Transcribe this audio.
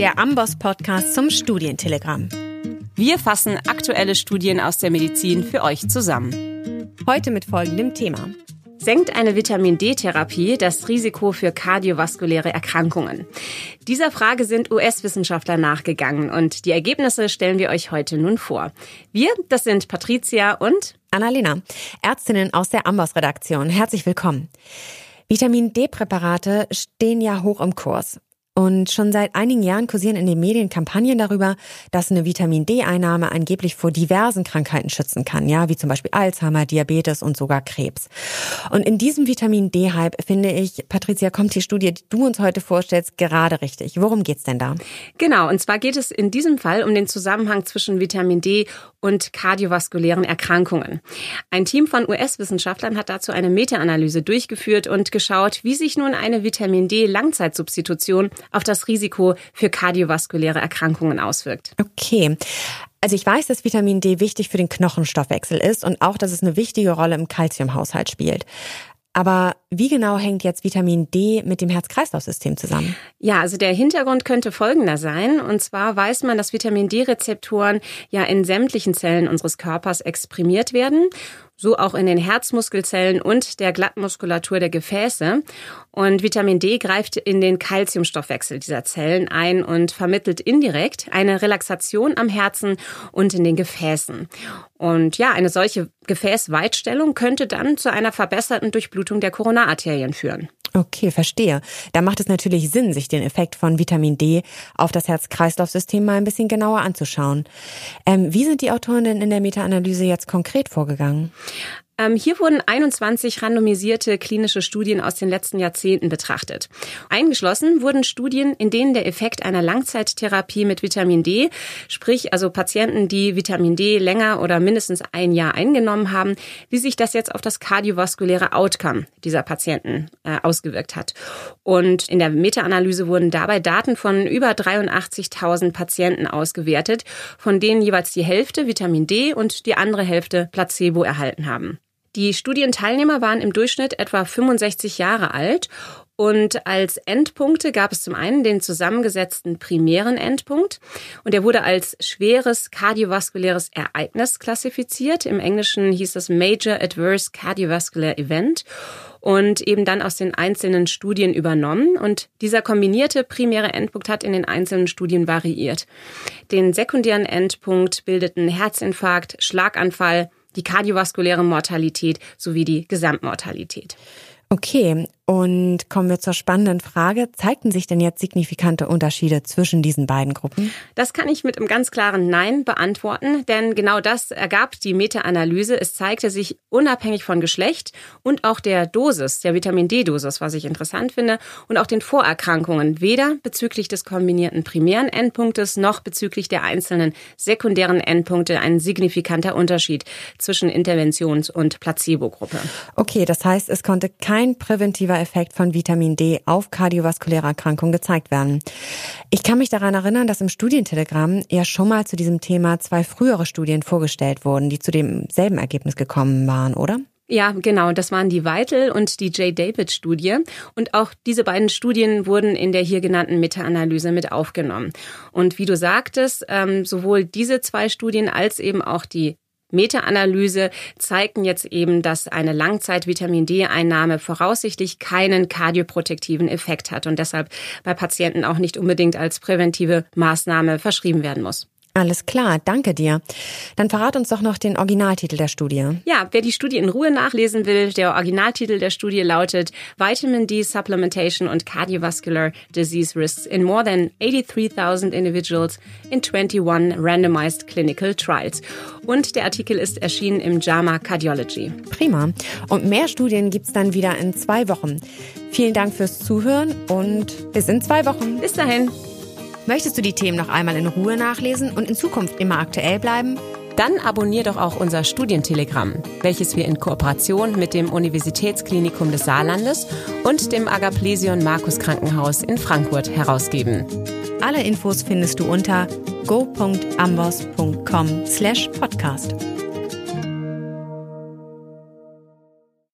der Amboss-Podcast zum Studientelegramm. Wir fassen aktuelle Studien aus der Medizin für euch zusammen. Heute mit folgendem Thema. Senkt eine Vitamin D-Therapie das Risiko für kardiovaskuläre Erkrankungen? Dieser Frage sind US-Wissenschaftler nachgegangen und die Ergebnisse stellen wir euch heute nun vor. Wir, das sind Patricia und Annalena, Ärztinnen aus der Amboss-Redaktion. Herzlich willkommen. Vitamin D-Präparate stehen ja hoch im Kurs. Und schon seit einigen Jahren kursieren in den Medien Kampagnen darüber, dass eine Vitamin D-Einnahme angeblich vor diversen Krankheiten schützen kann, ja, wie zum Beispiel Alzheimer, Diabetes und sogar Krebs. Und in diesem Vitamin D-Hype finde ich, Patricia, kommt die Studie, die du uns heute vorstellst, gerade richtig. Worum geht's denn da? Genau, und zwar geht es in diesem Fall um den Zusammenhang zwischen Vitamin D und kardiovaskulären Erkrankungen. Ein Team von US-Wissenschaftlern hat dazu eine Meta-Analyse durchgeführt und geschaut, wie sich nun eine Vitamin D-Langzeitsubstitution auf das Risiko für kardiovaskuläre Erkrankungen auswirkt. Okay. Also ich weiß, dass Vitamin D wichtig für den Knochenstoffwechsel ist und auch, dass es eine wichtige Rolle im Kalziumhaushalt spielt. Aber wie genau hängt jetzt Vitamin D mit dem Herz-Kreislauf-System zusammen? Ja, also der Hintergrund könnte folgender sein. Und zwar weiß man, dass Vitamin D-Rezeptoren ja in sämtlichen Zellen unseres Körpers exprimiert werden so auch in den Herzmuskelzellen und der Glattmuskulatur der Gefäße. Und Vitamin D greift in den Kalziumstoffwechsel dieser Zellen ein und vermittelt indirekt eine Relaxation am Herzen und in den Gefäßen. Und ja, eine solche Gefäßweitstellung könnte dann zu einer verbesserten Durchblutung der Koronararterien führen. Okay, verstehe. Da macht es natürlich Sinn, sich den Effekt von Vitamin D auf das Herz-Kreislauf-System mal ein bisschen genauer anzuschauen. Ähm, wie sind die Autoren denn in der Meta-Analyse jetzt konkret vorgegangen? Ähm, hier wurden 21 randomisierte klinische Studien aus den letzten Jahrzehnten betrachtet. Eingeschlossen wurden Studien, in denen der Effekt einer Langzeittherapie mit Vitamin D, sprich also Patienten, die Vitamin D länger oder mindestens ein Jahr eingenommen haben, wie sich das jetzt auf das kardiovaskuläre Outcome dieser Patienten äh, ausgewirkt hat. Und in der Meta-Analyse wurden dabei Daten von über 83.000 Patienten ausgewertet, von denen jeweils die Hälfte Vitamin D und die andere Hälfte Placebo erhalten haben. Die Studienteilnehmer waren im Durchschnitt etwa 65 Jahre alt und als Endpunkte gab es zum einen den zusammengesetzten primären Endpunkt und der wurde als schweres kardiovaskuläres Ereignis klassifiziert. Im Englischen hieß das Major Adverse Cardiovascular Event und eben dann aus den einzelnen Studien übernommen. Und dieser kombinierte primäre Endpunkt hat in den einzelnen Studien variiert. Den sekundären Endpunkt bildeten Herzinfarkt, Schlaganfall, die kardiovaskuläre Mortalität sowie die Gesamtmortalität. Okay, und kommen wir zur spannenden Frage. Zeigten sich denn jetzt signifikante Unterschiede zwischen diesen beiden Gruppen? Das kann ich mit einem ganz klaren Nein beantworten, denn genau das ergab die Meta-Analyse. Es zeigte sich unabhängig von Geschlecht und auch der Dosis, der Vitamin D-Dosis, was ich interessant finde, und auch den Vorerkrankungen, weder bezüglich des kombinierten primären Endpunktes noch bezüglich der einzelnen sekundären Endpunkte ein signifikanter Unterschied zwischen Interventions- und Placebo-Gruppe. Okay, das heißt, es konnte kein präventiver Effekt von Vitamin D auf kardiovaskuläre Erkrankungen gezeigt werden. Ich kann mich daran erinnern, dass im Studientelegramm ja schon mal zu diesem Thema zwei frühere Studien vorgestellt wurden, die zu demselben Ergebnis gekommen waren, oder? Ja, genau. Das waren die Weitel und die J. David Studie. Und auch diese beiden Studien wurden in der hier genannten Meta-Analyse mit aufgenommen. Und wie du sagtest, ähm, sowohl diese zwei Studien als eben auch die Meta-Analyse zeigten jetzt eben, dass eine Langzeit-Vitamin D-Einnahme voraussichtlich keinen kardioprotektiven Effekt hat und deshalb bei Patienten auch nicht unbedingt als präventive Maßnahme verschrieben werden muss. Alles klar, danke dir. Dann verrat uns doch noch den Originaltitel der Studie. Ja, wer die Studie in Ruhe nachlesen will, der Originaltitel der Studie lautet Vitamin D Supplementation and Cardiovascular Disease Risks in More Than 83,000 Individuals in 21 Randomized Clinical Trials. Und der Artikel ist erschienen im JAMA Cardiology. Prima. Und mehr Studien gibt's dann wieder in zwei Wochen. Vielen Dank fürs Zuhören und bis in zwei Wochen. Bis dahin. Möchtest du die Themen noch einmal in Ruhe nachlesen und in Zukunft immer aktuell bleiben? Dann abonnier doch auch unser Studientelegramm, welches wir in Kooperation mit dem Universitätsklinikum des Saarlandes und dem Agaplesion Markus Krankenhaus in Frankfurt herausgeben. Alle Infos findest du unter go.ambos.com/podcast.